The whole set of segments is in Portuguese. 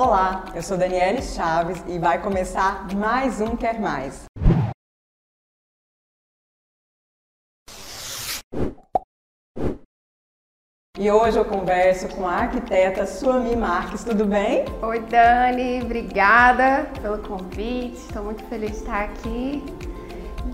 Olá, eu sou Daniele Chaves e vai começar mais um Quer Mais. E hoje eu converso com a arquiteta Suami Marques, tudo bem? Oi Dani, obrigada pelo convite, estou muito feliz de estar aqui.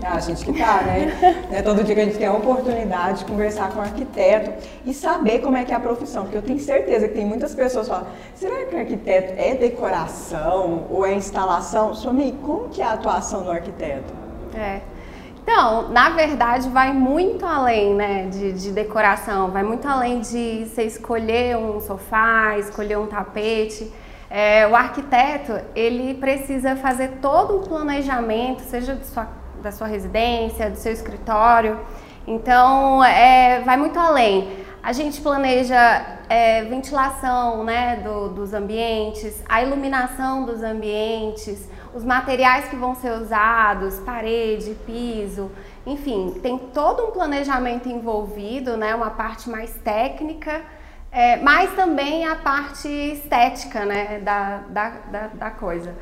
Ah, a gente que tá, né? é todo dia que a gente tem a oportunidade de conversar com o arquiteto e saber como é que é a profissão, porque eu tenho certeza que tem muitas pessoas que falam, será que o arquiteto é decoração ou é instalação? Suami, como que é a atuação do arquiteto? É. Então, na verdade, vai muito além né, de, de, decoração, vai muito além de você escolher um sofá, escolher um tapete. É, o arquiteto, ele precisa fazer todo um planejamento, seja sua, da sua residência, do seu escritório. Então, é, vai muito além. A gente planeja é, ventilação né, do, dos ambientes, a iluminação dos ambientes, os materiais que vão ser usados, parede, piso, enfim, tem todo um planejamento envolvido, né, uma parte mais técnica, é, mas também a parte estética né, da, da, da, coisa.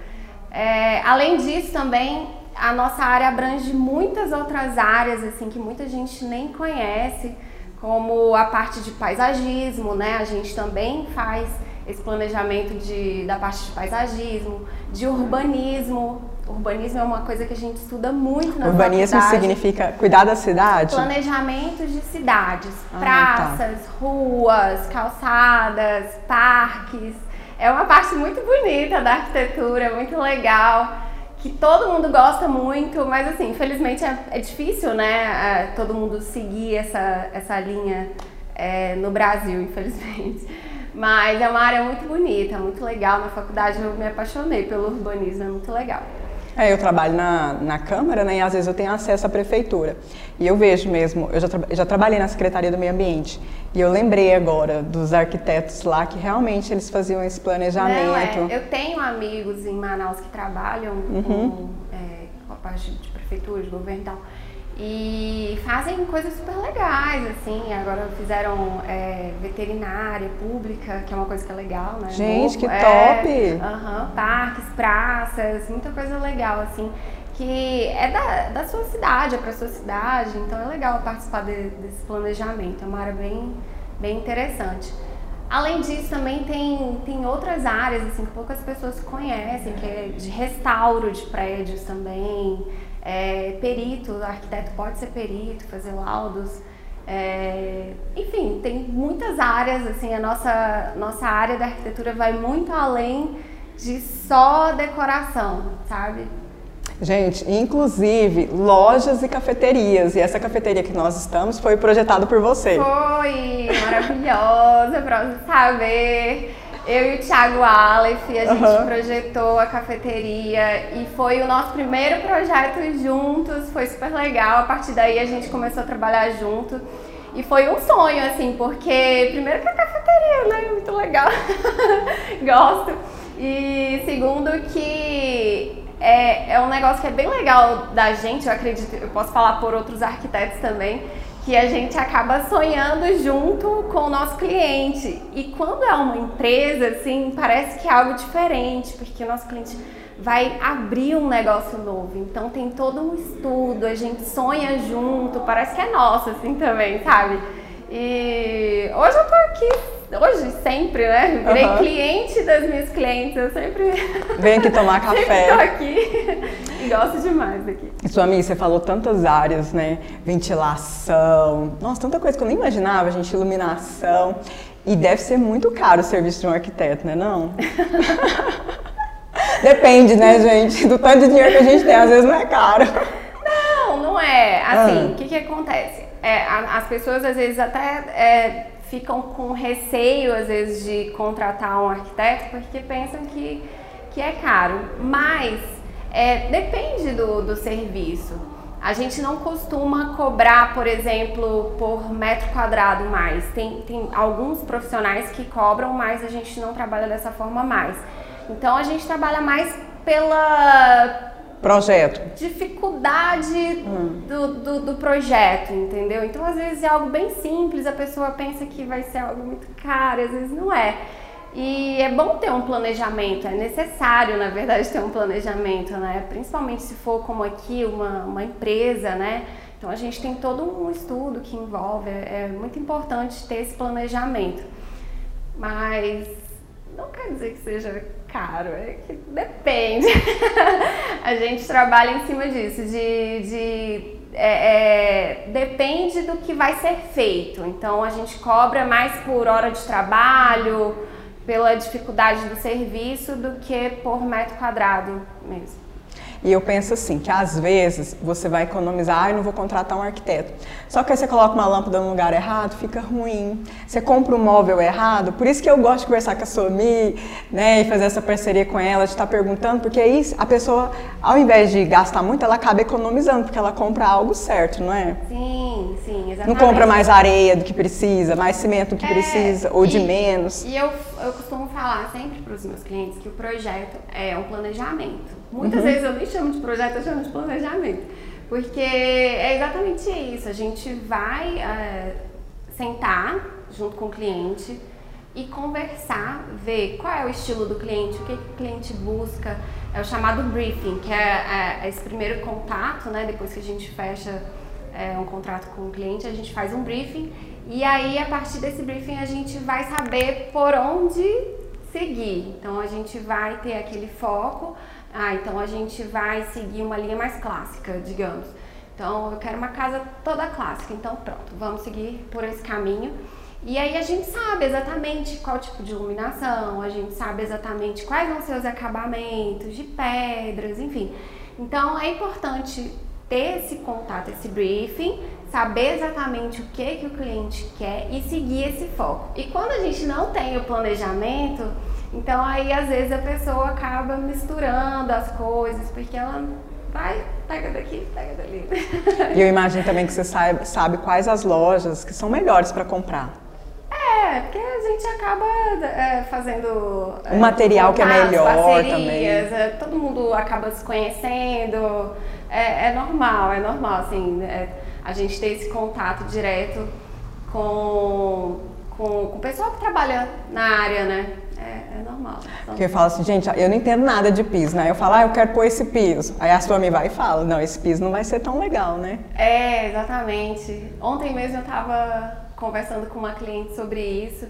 É, além disso, também a nossa área abrange muitas outras áreas assim que muita gente nem conhece, como a parte de paisagismo, né? A gente também faz esse planejamento de, da parte de paisagismo, de urbanismo. Urbanismo é uma coisa que a gente estuda muito na Urbanismo faculdade. significa cuidar da cidade? Planejamento de cidades, ah, praças, tá. ruas, calçadas, parques. É uma parte muito bonita da arquitetura, muito legal, que todo mundo gosta muito, mas assim, infelizmente é, é difícil, né, todo mundo seguir essa, essa linha é, no Brasil, infelizmente. Mas é uma área muito bonita, muito legal. Na faculdade eu me apaixonei pelo urbanismo, é muito legal. É, eu trabalho na, na Câmara, né, e às vezes eu tenho acesso à prefeitura. E eu vejo mesmo, eu já, tra já trabalhei na Secretaria do Meio Ambiente, e eu lembrei agora dos arquitetos lá que realmente eles faziam esse planejamento. Não, é, eu tenho amigos em Manaus que trabalham uhum. com, é, com a parte de prefeitura, de governo e tal. E fazem coisas super legais, assim. Agora fizeram é, veterinária pública, que é uma coisa que é legal, né? Gente, que é, top! Uhum, parques, praças, muita coisa legal, assim. Que é da, da sua cidade, é pra sua cidade. Então é legal participar de, desse planejamento. É uma área bem, bem interessante. Além disso, também tem, tem outras áreas, assim, que poucas pessoas conhecem, que é de restauro de prédios também é, perito, arquiteto pode ser perito, fazer laudos. É, enfim, tem muitas áreas, assim, a nossa, nossa área da arquitetura vai muito além de só decoração, sabe? Gente, inclusive lojas e cafeterias. E essa cafeteria que nós estamos foi projetada por você. Foi, maravilhosa, pra você saber. Eu e o Thiago Aleph, a gente uhum. projetou a cafeteria e foi o nosso primeiro projeto juntos, foi super legal. A partir daí a gente começou a trabalhar junto. E foi um sonho, assim, porque primeiro que a cafeteria, né? Muito legal. Gosto. E segundo que é, é um negócio que é bem legal da gente, eu acredito, eu posso falar por outros arquitetos também que a gente acaba sonhando junto com o nosso cliente. E quando é uma empresa, assim, parece que é algo diferente, porque o nosso cliente vai abrir um negócio novo. Então tem todo um estudo, a gente sonha junto, parece que é nosso, assim, também, sabe? E hoje eu tô aqui, hoje sempre, né? Virei uhum. cliente das minhas clientes, eu sempre. Vem aqui tomar café. tô aqui gosto demais daqui. Suami, você falou tantas áreas, né? Ventilação, nossa, tanta coisa que eu nem imaginava, gente, iluminação. E deve ser muito caro o serviço de um arquiteto, né? Não? Depende, né, gente? Do tanto de dinheiro que a gente tem, às vezes não é caro. Não, não é. Assim, ah. o ah. que, que acontece? é, as pessoas às vezes até é, ficam com receio, às vezes, de contratar um arquiteto porque pensam que, que é caro. Mas é, depende do, do serviço. A gente não costuma cobrar, por exemplo, por metro quadrado mais. Tem, tem alguns profissionais que cobram, mas a gente não trabalha dessa forma mais. Então a gente trabalha mais pela projeto? Dificuldade hum. do, do, do, projeto, entendeu? Então, às vezes é algo bem simples, a pessoa pensa que vai ser algo muito caro, às vezes não é. E é bom ter um planejamento, é necessário, na verdade, ter um planejamento, né? Principalmente se for como aqui, uma, uma empresa, né? Então a gente tem todo um estudo que envolve, é, é muito importante ter esse planejamento. Mas não quer dizer que seja caro, é que depende. a gente trabalha em cima disso, de, de é, é, depende do que vai ser feito. Então a gente cobra mais por hora de trabalho, pela dificuldade do serviço, do que por metro quadrado mesmo. E eu penso assim, que às vezes você vai economizar, ah, eu não vou contratar um arquiteto. Só que aí você coloca uma lâmpada no lugar errado, fica ruim. Você compra um móvel errado, por isso que eu gosto de conversar com a Somi, né, e fazer essa parceria com ela, de estar perguntando, porque aí a pessoa, ao invés de gastar muito, ela acaba economizando, porque ela compra algo certo, não é? Sim, sim, exatamente. Não compra mais areia do que precisa, mais cimento do que é, precisa, ou e, de menos. E eu, eu costumo falar sempre para os meus clientes que o projeto é um planejamento. Muitas uhum. vezes eu nem chamo de projeto, eu chamo de planejamento. Porque é exatamente isso. A gente vai é, sentar junto com o cliente e conversar, ver qual é o estilo do cliente, o que, que o cliente busca. É o chamado briefing, que é, é, esse primeiro contato, né? Depois que a gente fecha é, um contrato com o cliente, a gente faz um briefing e aí a partir desse briefing a gente vai saber por onde seguir. Então a gente vai ter aquele foco ah, então a gente vai seguir uma linha mais clássica, digamos. Então eu quero uma casa toda clássica, então pronto, vamos seguir por esse caminho. E aí a gente sabe exatamente qual tipo de iluminação, a gente sabe exatamente quais vão ser os acabamentos de pedras, enfim. Então é importante ter esse contato, esse briefing, saber exatamente o que que o cliente quer e seguir esse foco. E quando a gente não tem o planejamento, então aí às vezes a pessoa acaba misturando as coisas, porque ela vai, pega daqui, pega dali. E eu imagino também que você sabe, sabe quais as lojas que são melhores para comprar. É, porque a gente acaba é, fazendo. O é, material que é melhor também. É, todo mundo acaba se conhecendo. É, é normal, é normal, assim, é, a gente ter esse contato direto com, com, com o pessoal que trabalha na área, né? É, é normal. Porque eu falo assim, gente, eu não entendo nada de piso, né? Eu falo, ah, eu quero pôr esse piso. Aí a sua me vai e fala, não, esse piso não vai ser tão legal, né? É, exatamente. Ontem mesmo eu estava conversando com uma cliente sobre isso.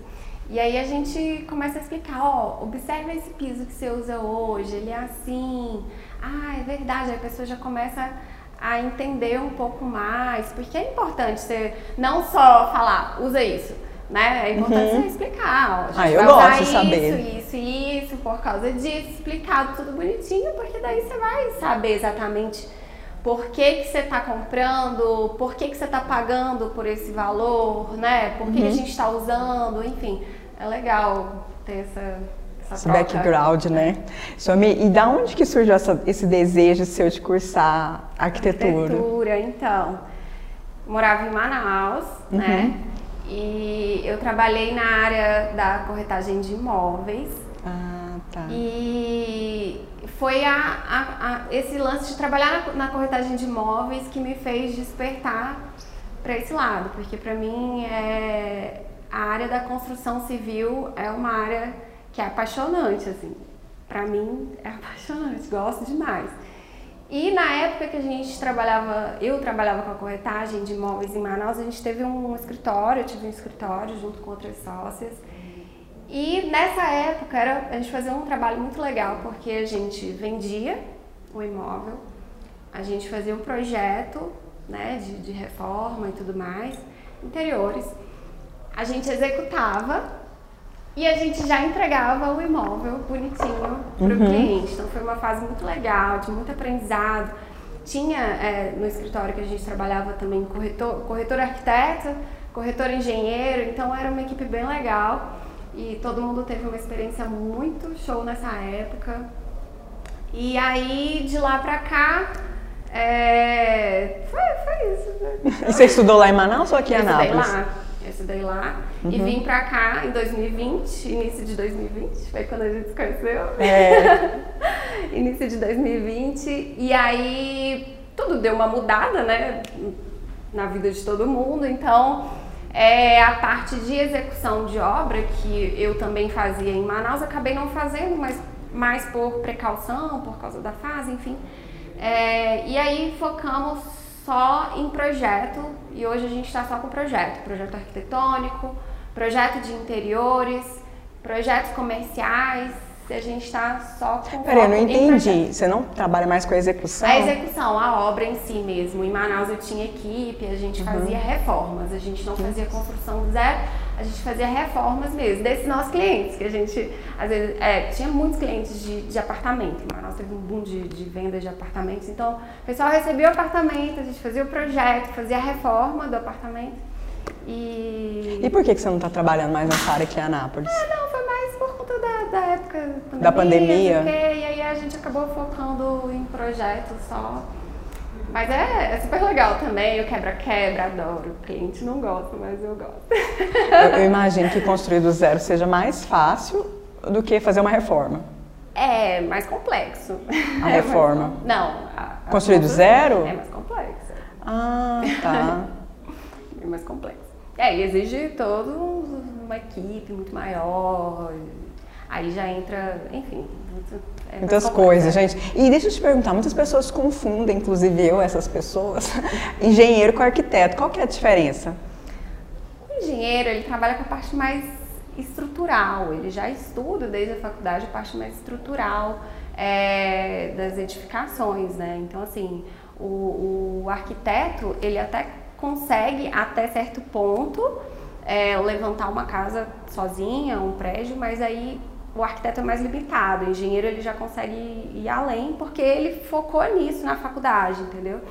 E aí a gente começa a explicar, ó, observa esse piso que você usa hoje, ele é assim. Ah, é verdade. Aí a pessoa já começa a entender um pouco mais, porque é importante você não só falar, usa isso né? É importante uhum. você explicar. Ó, ah, eu gosto de saber. Isso, isso, isso, por causa disso, explicado tudo bonitinho, porque daí você vai saber exatamente por que, que você está comprando, por que, que você está pagando por esse valor, né? Por que, uhum. que a uhum. gente está usando, enfim. É legal ter essa, esse background, né? Somi, e da onde que surgiu essa, esse desejo seu de cursar arquitetura? Arquitetura, então. Morava em Manaus, né? uhum. né? E eu trabalhei na área da corretagem de imóveis. Ah, tá. E foi a, a, a esse lance de trabalhar na, na, corretagem de imóveis que me fez despertar para esse lado, porque para mim é, a área da construção civil é uma área que é apaixonante, assim. Para mim é apaixonante, gosto demais. E na época que a gente trabalhava, eu trabalhava com a corretagem de imóveis em Manaus, a gente teve um escritório, eu tive um escritório junto com outras sócias. E nessa época era, a gente fazia um trabalho muito legal, porque a gente vendia o imóvel, a gente fazia um projeto né, de, de reforma e tudo mais, interiores, a gente executava e a gente já entregava o imóvel bonitinho para o uhum. cliente. Então foi uma fase muito legal, de muito aprendizado. Tinha é, no escritório que a gente trabalhava também corretor, corretor arquiteto, corretor engenheiro, então era uma equipe bem legal. E todo mundo teve uma experiência muito show nessa época. E aí de lá pra cá, é... foi, foi isso. E você estudou lá em Manaus ou aqui em Anápolis? lá. Estudei lá uhum. e vim pra cá em 2020, início de 2020, foi quando a gente se conheceu. É. início de 2020. E aí tudo deu uma mudada, né? Na vida de todo mundo. Então É a parte de execução de obra, que eu também fazia em Manaus, acabei não fazendo, mas mais por precaução, por causa da fase, enfim. É, e aí focamos só em projeto, e hoje a gente está só com projeto, projeto arquitetônico, projeto de interiores, projetos comerciais, a gente está só com. Peraí, eu não entendi. Você não trabalha mais com a execução? A execução, a obra em si mesmo. Em Manaus eu tinha equipe, a gente uhum. fazia reformas, a gente não fazia construção do zero, a gente fazia reformas mesmo, desses nossos clientes, que a gente, às vezes, é, tinha muitos clientes de, de apartamento. Manaus teve um boom de, de venda de apartamentos, então o pessoal recebia o apartamento, a gente fazia o projeto, fazia a reforma do apartamento. E... e por que, que você não está trabalhando mais nessa área aqui em Anápolis? Ah, não, foi mais por conta da, da época pandemia, da pandemia. e aí a gente acabou focando em projetos só. Mas é, é super legal também, o quebra-quebra, adoro. O cliente não gosta, mas eu gosto. Eu, eu imagino que construir do zero seja mais fácil do que fazer uma reforma. É mais complexo. A reforma? É mais, não. A, a construir do zero? É mais complexo. Ah, tá. é mais complexo. É, e exige toda uma equipe muito maior. Aí já entra, enfim, muito, é muitas coisas, gente. E deixa eu te perguntar, muitas pessoas confundem, inclusive eu, essas pessoas, engenheiro com arquiteto. Qual que é a diferença? O engenheiro, ele trabalha com a parte mais estrutural, ele já estuda desde a faculdade a parte mais estrutural é, das edificações, né? Então, assim, o, o arquiteto, ele até consegue até certo ponto é, levantar uma casa sozinha, um prédio, mas aí o arquiteto é mais limitado, o engenheiro ele já consegue ir além porque ele focou nisso na faculdade, entendeu?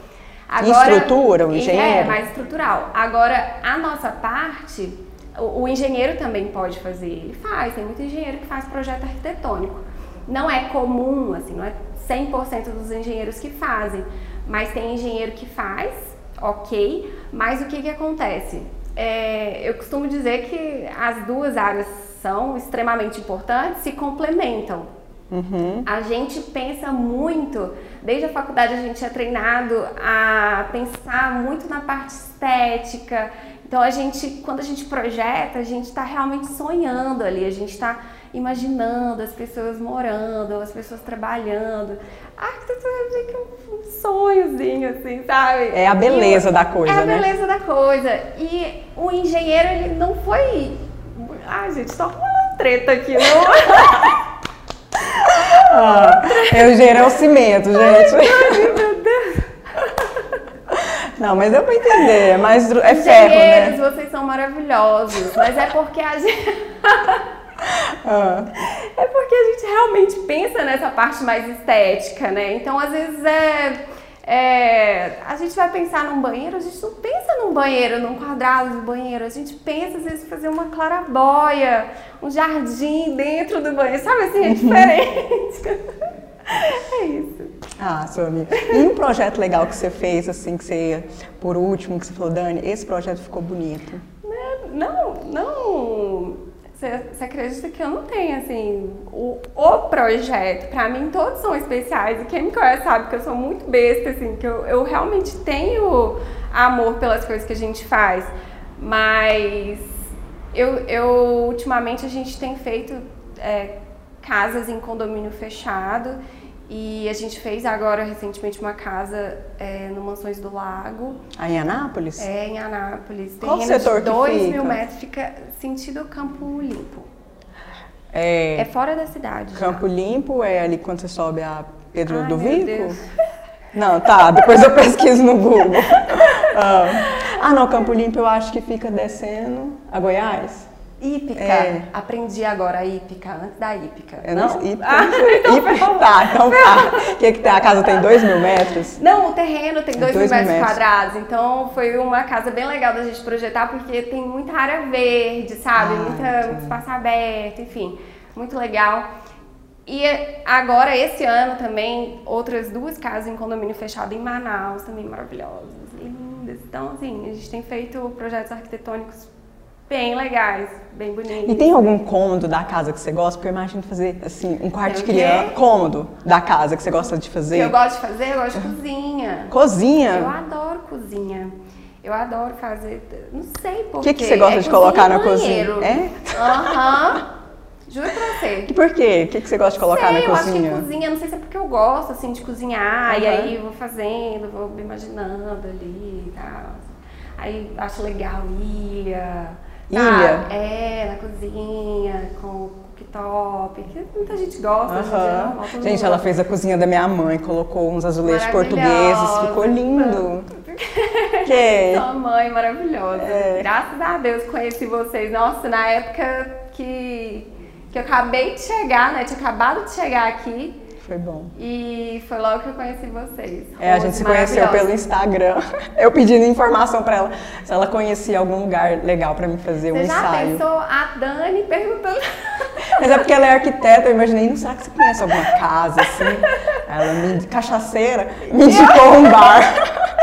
Agora, estrutura, o engenheiro? É, mais estrutural. Agora, a nossa parte, o, o engenheiro também pode fazer, ele faz, tem muito engenheiro que faz projeto arquitetônico. Não é comum, assim, não é 100% dos engenheiros que fazem, mas tem engenheiro que faz ok, mas o que, que acontece? É, eu costumo dizer que as duas áreas são extremamente importantes, se complementam. Uhum. A gente pensa muito, desde a faculdade a gente é treinado a pensar muito na parte estética. Então a gente, quando a gente projeta, a gente está realmente sonhando ali, a gente está imaginando as pessoas morando, as pessoas trabalhando. A arquitetura é que um sonhozinho, assim, sabe? É a beleza da coisa, né? É a né? beleza da coisa. E o engenheiro, ele não foi... Ai, gente, só uma treta aqui, não... ah, o engenheiro é o cimento, gente. Ai, meu Deus. Não, mas deu pra entender, mas é ferro, né? vocês são maravilhosos, mas é porque a gente... Ah. É porque a gente realmente pensa nessa parte mais estética, né? Então, às vezes, é, gente vai pensar num banheiro, a gente não pensa num banheiro, num quadrado de banheiro, a gente pensa, às vezes, fazer uma clarabóia, um jardim dentro do banheiro, sabe assim? É uhum. diferente. é isso. Ah, sua amiga. E um projeto legal que você fez, assim, que você, por último, que você falou, Dani, esse projeto ficou bonito? Não, não você acredita que eu não tenho, assim, o, o projeto, para mim todos são especiais, e quem me conhece sabe que eu sou muito besta, assim, que eu, eu realmente tenho amor pelas coisas que a gente faz, mas eu, eu ultimamente a gente tem feito é, casas em condomínio fechado, e a gente fez agora recentemente uma casa é, no Mansões do Lago. Aí em Anápolis? É, em Anápolis. Qual Terreno setor de 2 fica? mil metros, fica sentido Campo Limpo. É, é fora da cidade. Campo já. Limpo é ali quando você sobe a Pedro Ai, do Vico? Não, tá, depois eu pesquiso no Google. ah. ah, não, Campo Limpo eu acho que fica descendo a Goiás. Hípica. É. Aprendi agora a hípica, antes da hípica. Eu não? não hípica, Ah, então hípica, tá, então tá. O que que tem? A casa tem dois mil metros? Não, o terreno tem 2 mil dois mil metros metros. quadrados, então foi uma casa bem legal da gente projetar, porque tem muita área verde, sabe? Ah, muita, muito espaço aberto, enfim, muito legal. E agora, esse ano também, outras duas casas em condomínio fechado em Manaus, também maravilhosas, lindas. Então, assim, a gente tem feito projetos arquitetônicos bem legais, bem bonitos. E tem algum cômodo da casa que você gosta? Porque eu imagino fazer, assim, um quarto de criança. Cômodo da casa que você gosta de que fazer. eu gosto de fazer, eu gosto de cozinha. Eu Cozinha. adoro cozinha. Eu adoro fazer, não sei por O que, que você gosta é de colocar na banheiro. cozinha? É? Aham. Juro pra você. E por quê? O que, que você gosta de colocar sei, na eu cozinha? acho que cozinha, não sei se é porque eu gosto, assim, de cozinhar, e Aham. aí eu vou fazendo, vou me imaginando ali e tal. Aí acho legal ilha. Ilha? sabe? É, na cozinha, com cooktop, que muita gente gosta. Aham. não, todo Gente, ela fez a cozinha da minha mãe, colocou uns azulejos portugueses, ficou lindo. Que? Sua mãe maravilhosa. É. Graças a Deus conheci vocês. Nossa, na época que, que eu acabei de chegar, né? Tinha acabado de chegar aqui. Foi bom. E foi logo que eu conheci vocês. É, a gente se conheceu pelo Instagram. Eu pedindo informação pra ela se ela conhecia algum lugar legal pra mim fazer um Você já ensaio. pensou a Dani perguntando. Mas é porque ela é arquiteta, eu imaginei, não será que você conhece alguma casa assim? Ela me cachaceira, me indicou um bar.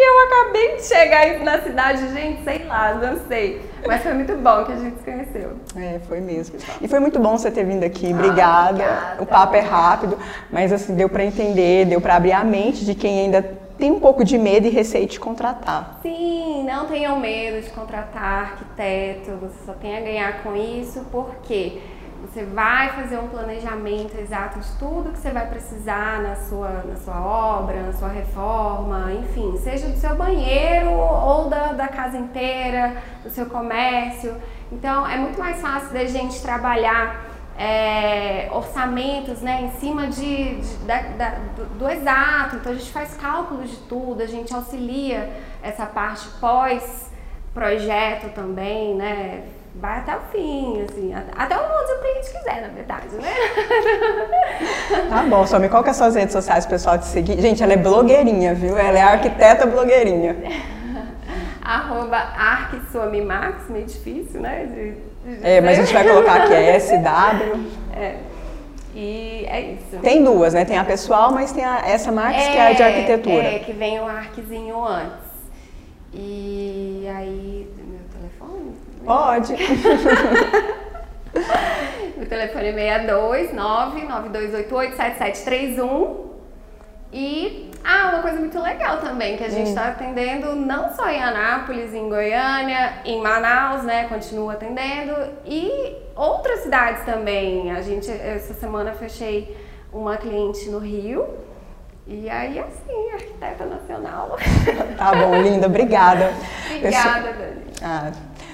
E eu acabei de chegar na cidade, gente, sei lá, não sei. Mas foi muito bom que a gente se conheceu. É, foi mesmo. E foi muito bom você ter vindo aqui, obrigada. obrigada. O papo é rápido, mas assim, deu pra entender, deu pra abrir a mente de quem ainda tem um pouco de medo e receio de contratar. Sim, não tenham medo de contratar arquiteto, você só tem a ganhar com isso, porque você vai fazer um planejamento exato de tudo que você vai precisar na sua, na sua obra, na sua reforma, enfim, seja do seu banheiro ou da, da casa inteira, do seu comércio. Então é muito mais fácil da gente trabalhar é, orçamentos né, em cima de, de- da- da- do, do exato. Então a gente faz cálculos de tudo, a gente auxilia essa parte pós-projeto também, né? Vai até o fim, assim, at- até onde o cliente quiser, na verdade, né? Tá bom, Somi, qual que é as suas redes sociais pessoal te seguir? Gente, ela é blogueirinha, viu? Ela é arquiteta blogueirinha. Arroba ArcSuamimax, meio difícil, né? de- de É, mas a gente vai colocar aqui, é SW. É. E é isso. Tem duas, né? Tem a pessoal, mas tem a, essa Max, que é a de arquitetura. É, que vem o arquezinho antes. E aí? Pode. Meu telefone é 62 99288 7731. E, ah, uma coisa muito legal também, que a Hum. gente está atendendo não só em Anápolis, em Goiânia, em Manaus, né, continua atendendo, e outras cidades também. A gente, essa semana, fechei uma cliente no Rio, e aí, assim, arquiteta nacional. Tá bom, linda, obrigada. Obrigada, Dani. Ah,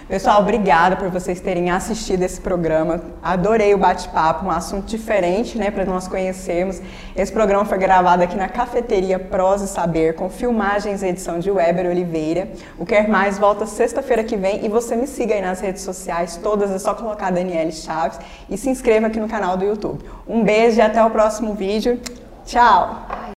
pessoal, obrigada por vocês terem assistido esse programa. Adorei o bate-papo, um assunto diferente, né, para nós conhecermos. Esse programa foi gravado aqui na Cafeteria Prosa e Saber, com filmagens e edição de Weber Oliveira. O Quer Mais volta sexta-feira que vem e você me siga aí nas redes sociais, todas é só colocar Daniele Chaves e se inscreva aqui no canal do YouTube. Um beijo e até o próximo vídeo. Tchau!